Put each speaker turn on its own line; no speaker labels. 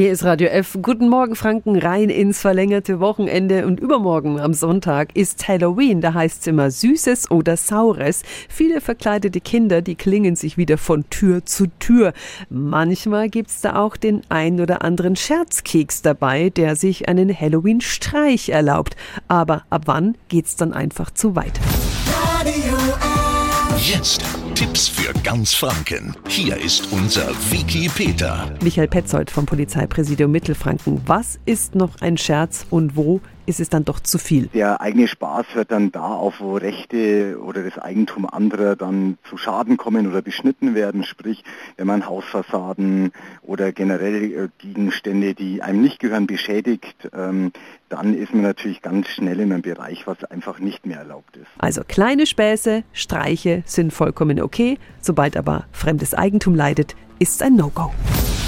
Hier ist Radio F. Guten Morgen, Franken, rein ins verlängerte Wochenende. Und übermorgen am Sonntag ist Halloween. Da heißt es immer Süßes oder Saures. Viele verkleidete Kinder, die klingen sich wieder von Tür zu Tür. Manchmal gibt's da auch den ein oder anderen Scherzkeks dabei, der sich einen Halloween-Streich erlaubt. Aber ab wann geht's dann einfach zu weit?
Radio F.
Jetzt Tipps für ganz Franken. Hier ist unser Wiki Peter.
Michael Petzold vom Polizeipräsidium Mittelfranken. Was ist noch ein Scherz und wo ist es dann doch zu viel?
Der eigene Spaß hört dann da auf, wo Rechte oder das Eigentum anderer dann zu Schaden kommen oder beschnitten werden. Sprich, wenn man Hausfassaden oder generell äh, Gegenstände, die einem nicht gehören, beschädigt, ähm, dann ist man natürlich ganz schnell in einem Bereich, was einfach nicht mehr erlaubt ist.
Also kleine Späße, Streiche sind vollkommen okay. Sobald aber fremdes Eigentum leidet, ist ein No-Go.